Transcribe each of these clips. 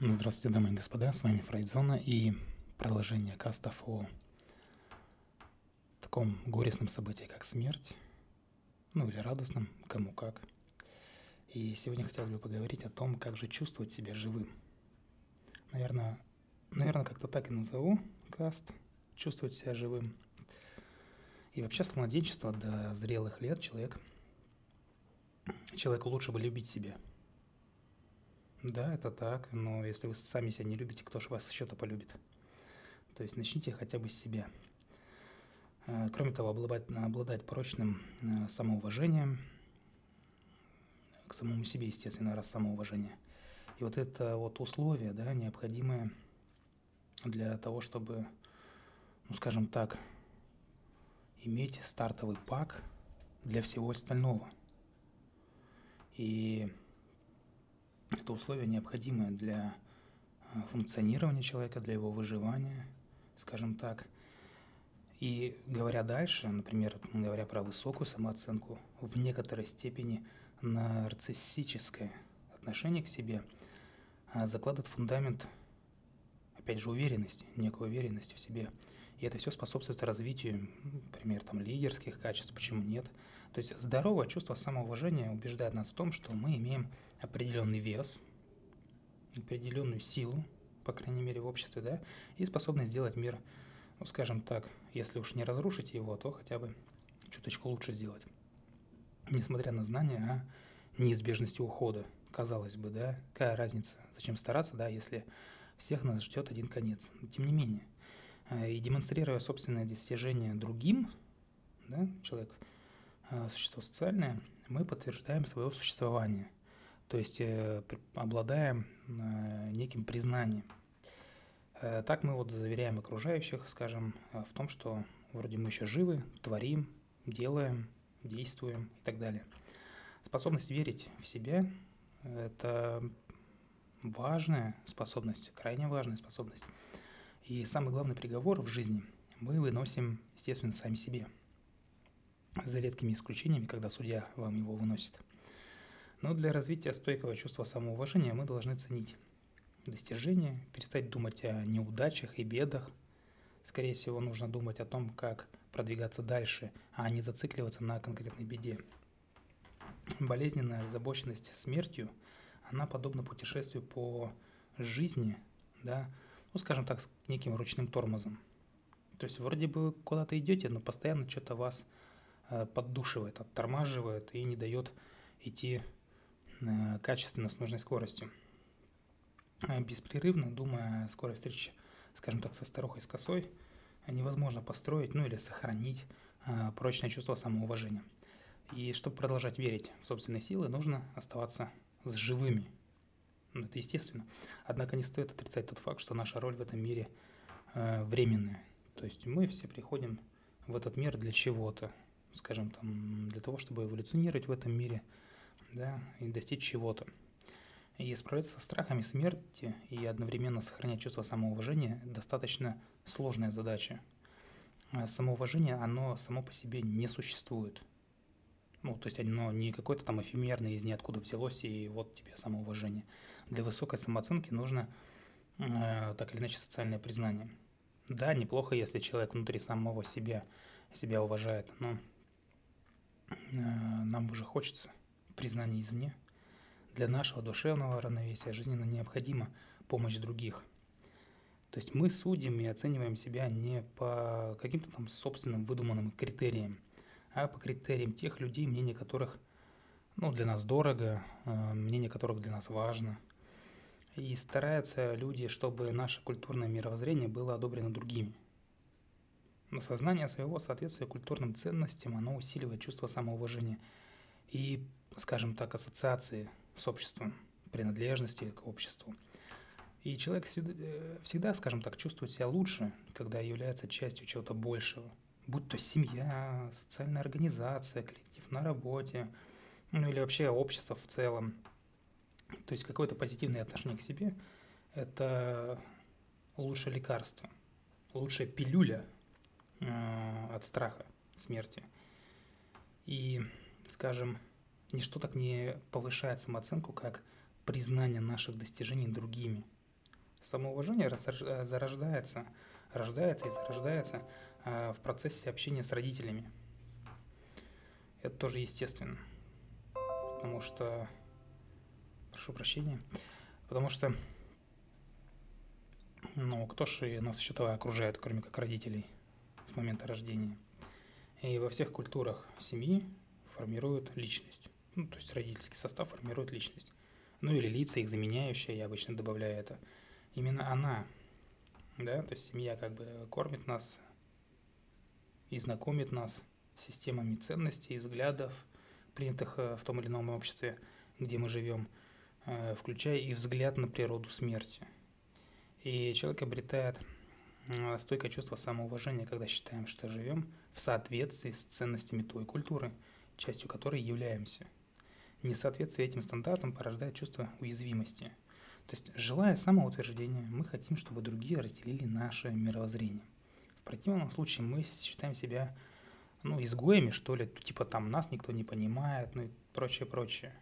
Ну, здравствуйте, дамы и господа, с вами Фрейдзона и продолжение кастов о таком горестном событии, как смерть, ну или радостном, кому как. И сегодня хотелось бы поговорить о том, как же чувствовать себя живым. Наверное, наверное как-то так и назову каст «Чувствовать себя живым». И вообще с младенчества до зрелых лет человек, человеку лучше бы любить себя – да, это так, но если вы сами себя не любите, кто же вас еще-то полюбит? То есть начните хотя бы с себя. Э, кроме того, обладать, обладать прочным э, самоуважением, к самому себе, естественно, раз самоуважение. И вот это вот условие, да, необходимое для того, чтобы, ну, скажем так, иметь стартовый пак для всего остального. И это условие необходимое для э, функционирования человека, для его выживания, скажем так. И говоря дальше, например, говоря про высокую самооценку, в некоторой степени нарциссическое отношение к себе э, закладывает фундамент, опять же, уверенности, некой уверенности в себе. И это все способствует развитию, например, там, лидерских качеств, почему нет. То есть здоровое чувство самоуважения убеждает нас в том, что мы имеем определенный вес, определенную силу, по крайней мере, в обществе, да, и способность сделать мир, ну, скажем так, если уж не разрушить его, то хотя бы чуточку лучше сделать. Несмотря на знания о неизбежности ухода, казалось бы, да, какая разница, зачем стараться, да, если всех нас ждет один конец. Но тем не менее, э, и демонстрируя собственное достижение другим, да, человек – существо социальное, мы подтверждаем свое существование, то есть э, обладаем э, неким признанием. Так мы вот заверяем окружающих, скажем, в том, что вроде мы еще живы, творим, делаем, действуем и так далее. Способность верить в себя – это важная способность, крайне важная способность. И самый главный приговор в жизни мы выносим, естественно, сами себе – за редкими исключениями, когда судья вам его выносит. Но для развития стойкого чувства самоуважения мы должны ценить достижения, перестать думать о неудачах и бедах. Скорее всего, нужно думать о том, как продвигаться дальше, а не зацикливаться на конкретной беде. Болезненная озабоченность смертью, она подобна путешествию по жизни, да, ну, скажем так, с неким ручным тормозом. То есть вроде бы куда-то идете, но постоянно что-то вас поддушивает, оттормаживает и не дает идти э, качественно с нужной скоростью. Э, беспрерывно, думая о скорой встрече, скажем так, со старухой с косой, невозможно построить, ну или сохранить прочное чувство самоуважения. И чтобы продолжать верить в собственные силы, нужно оставаться с живыми. Ну, это естественно. Однако не стоит отрицать тот факт, что наша роль в этом мире временная. То есть мы все приходим в этот мир для чего-то скажем, там, для того, чтобы эволюционировать в этом мире, да, и достичь чего-то. И справляться со страхами смерти и одновременно сохранять чувство самоуважения – достаточно сложная задача. А самоуважение, оно само по себе не существует. Ну, то есть оно не какое-то там эфемерное из ниоткуда взялось, и вот тебе самоуважение. Для высокой самооценки нужно э, так или иначе социальное признание. Да, неплохо, если человек внутри самого себя себя уважает, но нам уже хочется признания извне. Для нашего душевного равновесия жизненно необходима помощь других. То есть мы судим и оцениваем себя не по каким-то там собственным выдуманным критериям, а по критериям тех людей, мнение которых ну, для нас дорого, э, мнение которых для нас важно. И стараются люди, чтобы наше культурное мировоззрение было одобрено другими – но сознание своего соответствия культурным ценностям, оно усиливает чувство самоуважения и, скажем так, ассоциации с обществом, принадлежности к обществу. И человек э, всегда, скажем так, чувствует себя лучше, когда является частью чего-то большего. Будь то семья, социальная организация, коллектив на работе, ну или вообще общество в целом. То есть какое-то позитивное отношение к себе – это лучшее лекарство, лучшая пилюля Э, от страха смерти. И, скажем, ничто так не повышает самооценку, как признание наших достижений другими. Самоуважение э, зарождается, рождается и зарождается э, в процессе общения с родителями. Это тоже естественно. Потому что... Прошу прощения. Потому что... Ну, кто же нас еще окружает, кроме как родителей, момента рождения? И во всех культурах семьи формируют личность. Ну, то есть родительский состав формирует личность. Ну или лица, их заменяющие, я обычно добавляю это. Именно она, да, то есть семья как бы кормит нас и знакомит нас с системами ценностей и взглядов, принятых э, в том или ином обществе, где мы живем, э, включая и взгляд на природу смерти. И человек обретает стойкое чувство самоуважения, когда считаем, что живем в соответствии с ценностями той культуры, частью которой являемся – Несоответствие этим стандартам порождает чувство уязвимости. То есть, желая самоутверждения, мы хотим, чтобы другие разделили наше мировоззрение. В противном случае мы считаем себя ну, изгоями, что ли, типа там нас никто не понимает, ну и прочее, прочее.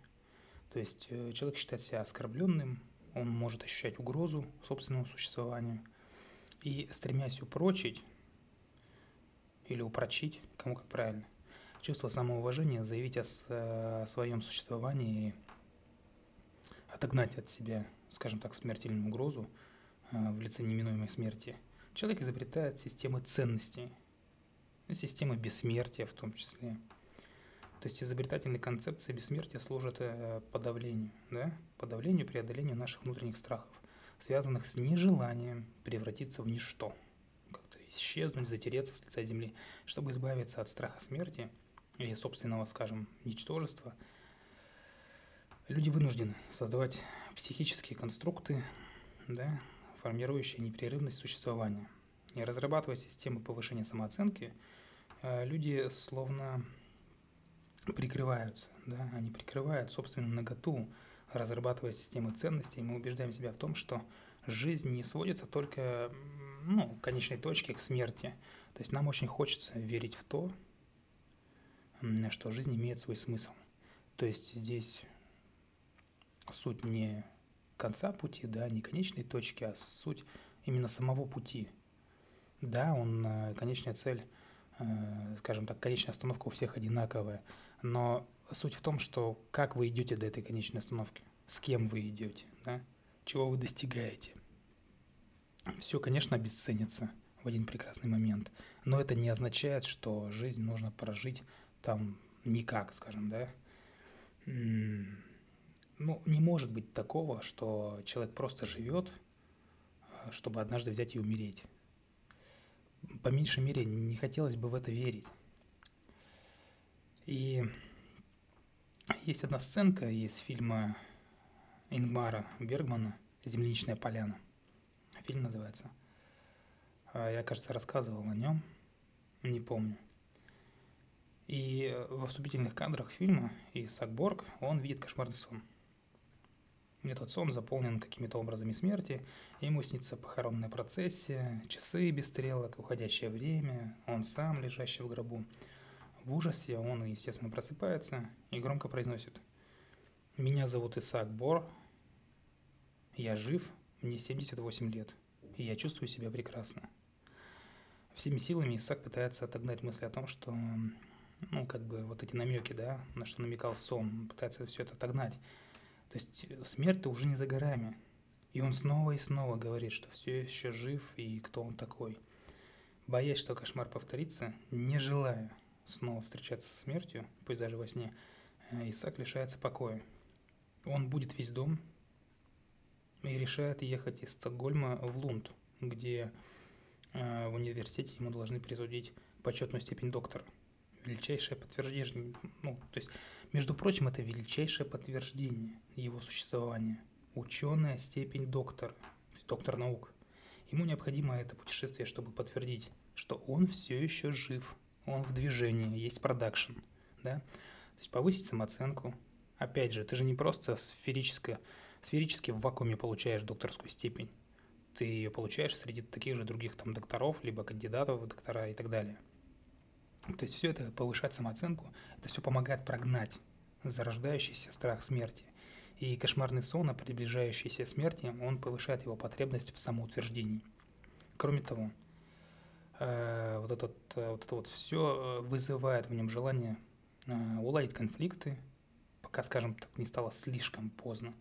То есть э, человек считает себя оскорбленным, он может ощущать угрозу собственному существованию. И стремясь упрочить или упрочить, кому как правильно, чувство самоуважения, заявить о, о своем существовании и отогнать от себя, скажем так, смертельную угрозу э, в лице неминуемой смерти, человек изобретает системы ценностей, системы бессмертия в том числе. То есть изобретательные концепции бессмертия служат э, подавлению, да? подавлению, преодолению наших внутренних страхов, связанных с нежеланием превратиться в ничто, как-то исчезнуть, затереться с лица земли. Чтобы избавиться от страха смерти – или собственного, скажем, ничтожества, люди вынуждены создавать психические конструкты, да, формирующие непрерывность существования. И разрабатывая системы повышения самооценки, э, люди словно прикрываются, да, они прикрывают собственную наготу, разрабатывая системы ценностей, мы убеждаем себя в том, что жизнь не сводится только ну, конечной точке, к смерти. То есть нам очень хочется верить в то, что жизнь имеет свой смысл. То есть здесь суть не конца пути, да, не конечной точки, а суть именно самого пути. Да, он, э, конечная цель, скажем так, конечная остановка у всех одинаковая, но суть в том, что как вы идете до этой конечной остановки, с кем вы идете, да, чего вы достигаете. Все, конечно, обесценится в один прекрасный момент, но это не означает, что жизнь нужно прожить там никак, скажем, да. Ну, не может быть такого, что человек просто живет, э, чтобы однажды взять и умереть. По меньшей мере, не хотелось бы в это верить. И есть одна сценка из фильма Ингмара Бергмана «Земляничная поляна». Фильм называется. А, я, кажется, рассказывал о нем, не помню. И э, во вступительных кадрах фильма Исаак Борг, он видит кошмарный сон. Этот сон заполнен какими-то образами смерти, ему снится похоронная процессия, часы без стрелок, уходящее время, он сам, лежащий в гробу. В ужасе он, естественно, просыпается и громко произносит «Меня зовут Исаак Бор, я жив, мне 78 лет, и я чувствую себя прекрасно». Всеми силами Исаак пытается отогнать мысли о том, что ну, как бы вот эти намеки, да, на что намекал сон, пытается все это отогнать. То есть смерть-то уже не за горами. И он снова и снова говорит, что все еще жив и кто он такой. Боясь, что кошмар повторится, не желая снова встречаться со смертью, пусть даже во сне, э, Исаак лишается покоя. Он будет весь дом и решает ехать из Стокгольма в Лунд, где э, в университете ему должны присудить почетную степень доктора величайшее подтверждение. Ну, то есть, между прочим, это величайшее подтверждение его существования. Ученая степень доктора, доктор наук. Ему необходимо это путешествие, чтобы подтвердить, что он все еще жив, он в движении, есть продакшн, да? То есть повысить самооценку. Опять же, ты же не просто сферически, сферически в вакууме получаешь докторскую степень. Ты ее получаешь среди таких же других там докторов, либо кандидатов в доктора и так далее – то есть все это повышает самооценку, это все помогает прогнать зарождающийся страх смерти. И кошмарный сон о приближающейся смерти, он повышает его потребность в самоутверждении. Кроме того, э, вот, этот, э, вот это вот все вызывает в нем желание уладить конфликты, пока, скажем так, не стало слишком поздно.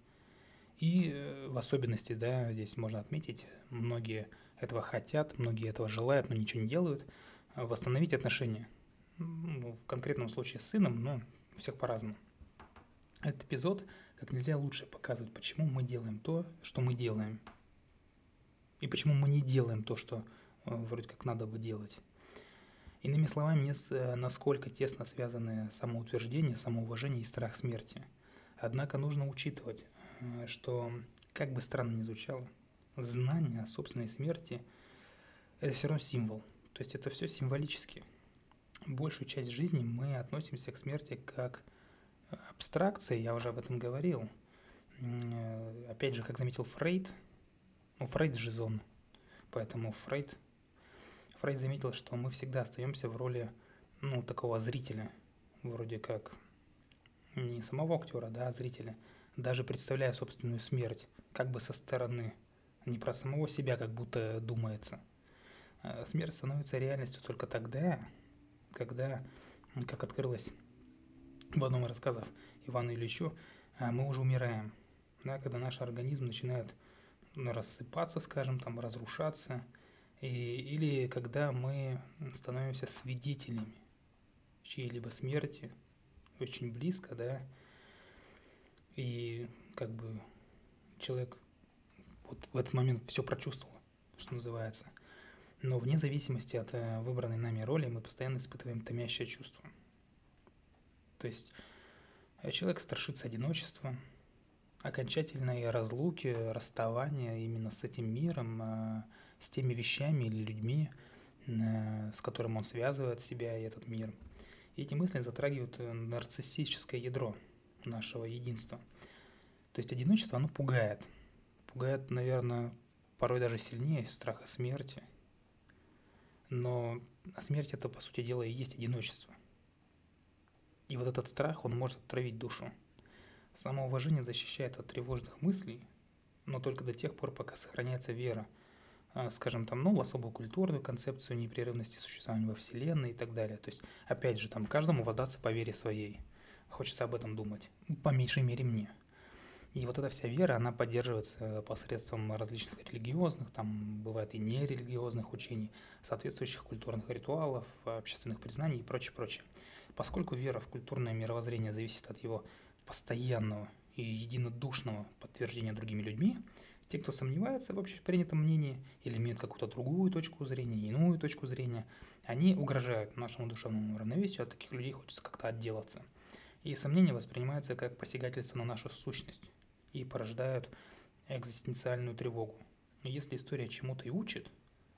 И в особенности, да, здесь можно отметить, многие этого хотят, многие этого желают, но ничего не делают, восстановить отношения. Ну, в конкретном случае с сыном, но у всех по-разному. Этот эпизод как нельзя лучше показывает, почему мы делаем то, что мы делаем. И почему мы не делаем то, что э, вроде как надо бы делать. Иными словами, э, насколько тесно связаны самоутверждение, самоуважение и страх смерти. Однако нужно учитывать, э, что, как бы странно ни звучало, знание о собственной смерти – это все равно символ. То есть это все символически. Большую часть жизни мы относимся к смерти как абстракции, я уже об этом говорил. Э, опять же, как заметил Фрейд, ну, Фрейд же зон, поэтому Фрейд, Фрейд заметил, что мы всегда остаемся в роли, ну, такого зрителя, вроде как не самого актера, да, а зрителя, даже представляя собственную смерть, как бы со стороны, не про самого себя, как будто думается. Э, смерть становится реальностью только тогда, когда, как открылось в одном из рассказов Ивана Ильичу, а, мы уже умираем, да, когда наш организм начинает ну, рассыпаться, скажем, там, разрушаться, и, или когда мы становимся свидетелями чьей-либо смерти, очень близко, да, и как бы человек вот в этот момент все прочувствовал, что называется. Но вне зависимости от э, выбранной нами роли мы постоянно испытываем томящее чувство – то есть э, человек страшится одиночества, окончательной разлуки, расставания именно с этим миром, э, с теми вещами или людьми, с которым он связывает себя и этот мир. И эти мысли затрагивают нарциссическое ядро нашего единства. То есть одиночество, оно пугает. Пугает, наверное, порой даже сильнее страха смерти. Но смерть это, по сути дела, и есть одиночество. И вот этот страх, он может отравить душу. Самоуважение защищает от тревожных мыслей, но только до тех пор, пока сохраняется вера, а, скажем, там, ну, в особую культурную концепцию непрерывности существования во Вселенной и так далее. То есть, опять же, там, каждому воздаться по вере своей. Хочется об этом думать. По меньшей мере мне. И вот эта вся вера, она поддерживается посредством различных религиозных, там бывает и нерелигиозных учений, соответствующих культурных ритуалов, общественных признаний и прочее, прочее. Поскольку вера в культурное мировоззрение зависит от его постоянного и единодушного подтверждения другими людьми, те, кто сомневается в общепринятом мнении или имеют какую-то другую точку зрения, иную точку зрения, они угрожают нашему душевному равновесию, от таких людей хочется как-то отделаться. И сомнения воспринимаются как посягательство на нашу сущность и порождают экзистенциальную тревогу. И если история чему-то и учит,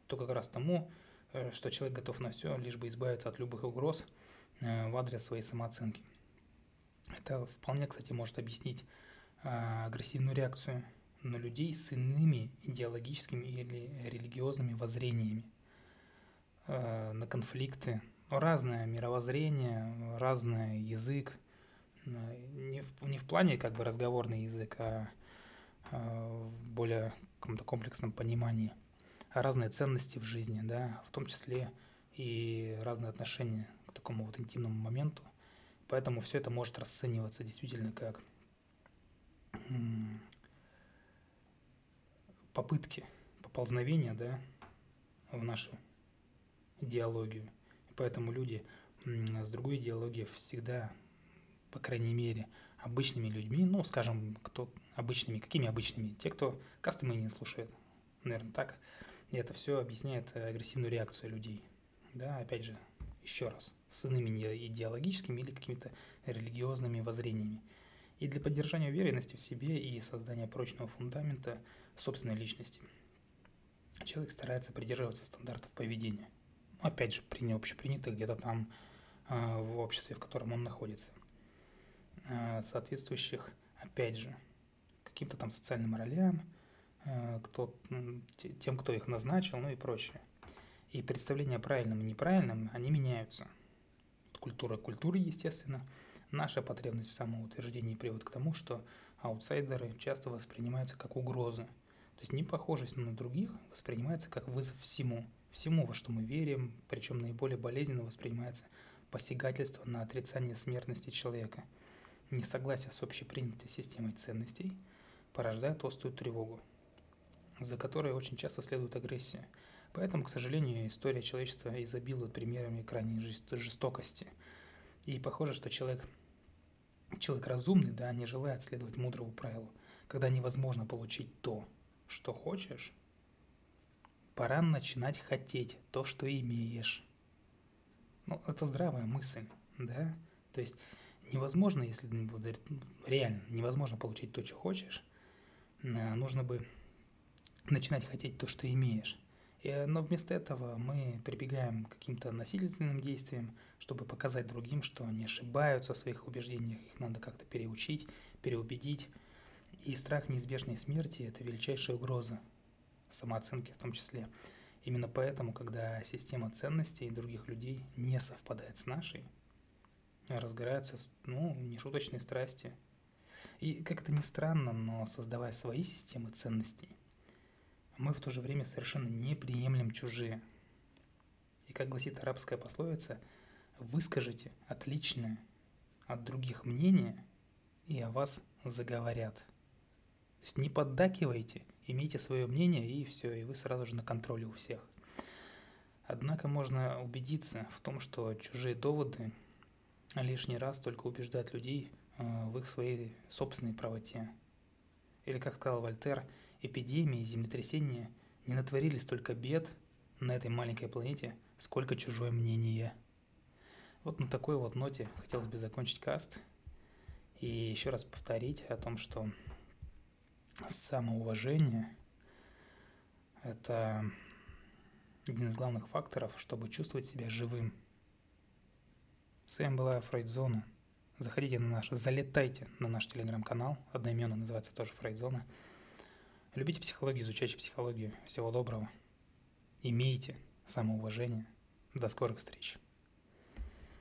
то как раз тому, э, что человек готов на все, лишь бы избавиться от любых угроз – Э, в адрес своей самооценки. Это вполне, кстати, может объяснить а, агрессивную реакцию на людей с иными идеологическими или религиозными воззрениями, э, на конфликты. Разное мировоззрение, разный язык, э, не в, не в плане как бы разговорный язык, а, а в более каком-то комплексном понимании, а разные ценности в жизни, да, в том числе и разные отношения такому вот интимному моменту. Поэтому все это может расцениваться действительно как попытки, поползновения, да, в нашу идеологию. Поэтому люди с другой идеологией всегда, по крайней мере, обычными людьми, ну, скажем, кто обычными, какими обычными? Те, кто кастомы не слушает, наверное, так. И это все объясняет агрессивную реакцию людей. Да, опять же, еще раз с иными идеологическими или какими-то религиозными воззрениями. И для поддержания уверенности в себе и создания прочного фундамента собственной личности человек старается придерживаться стандартов поведения. Опять же, при общепринятых где-то там а, в обществе, в котором он находится. А, соответствующих, опять же, каким-то там социальным ролям, а, кто, тем, кто их назначил, ну и прочее. И представления о правильном и неправильном, они меняются – культура культуры, естественно. Наша потребность в самоутверждении приводит к тому, что аутсайдеры часто воспринимаются как угроза. То есть непохожесть на других воспринимается как вызов всему. Всему, во что мы верим, причем наиболее болезненно воспринимается посягательство на отрицание смертности человека. Несогласие с общепринятой системой ценностей порождает острую тревогу, за которой очень часто следует агрессия. Поэтому, к сожалению, история человечества изобилует примерами крайней жестокости. И похоже, что человек, человек разумный, да, не желает следовать мудрому правилу. Когда невозможно получить то, что хочешь, пора начинать хотеть то, что имеешь. Ну, это здравая мысль, да? То есть невозможно, если реально невозможно получить то, что хочешь, э, нужно бы начинать хотеть то, что имеешь. И, но вместо этого мы прибегаем к каким-то насильственным действиям, чтобы показать другим, что они ошибаются в своих убеждениях, их надо как-то переучить, переубедить. И страх неизбежной смерти – это величайшая угроза самооценки в том числе. Именно поэтому, когда система ценностей других людей не совпадает с нашей, разгораются ну, нешуточные страсти. И как это ни странно, но создавая свои системы ценностей, мы в то же время совершенно не приемлем чужие. И как гласит арабская пословица, выскажите отличное от других мнение, и о вас заговорят. То есть не поддакивайте, имейте свое мнение, и все, и вы сразу же на контроле у всех. Однако можно убедиться в том, что чужие доводы лишний раз только убеждают людей э, в их своей собственной правоте. Или, как сказал Вольтер, эпидемии и землетрясения не натворили столько бед на этой маленькой планете, сколько чужое мнение. Вот на такой вот ноте хотелось бы закончить каст и еще раз повторить о том, что самоуважение – это один из главных факторов, чтобы чувствовать себя живым. С вами была Фрейдзона. Заходите на наш, залетайте на наш телеграм-канал, одноименно называется тоже Фрейдзона. Любите психологию, изучайте психологию. Всего доброго. Имейте самоуважение. До скорых встреч.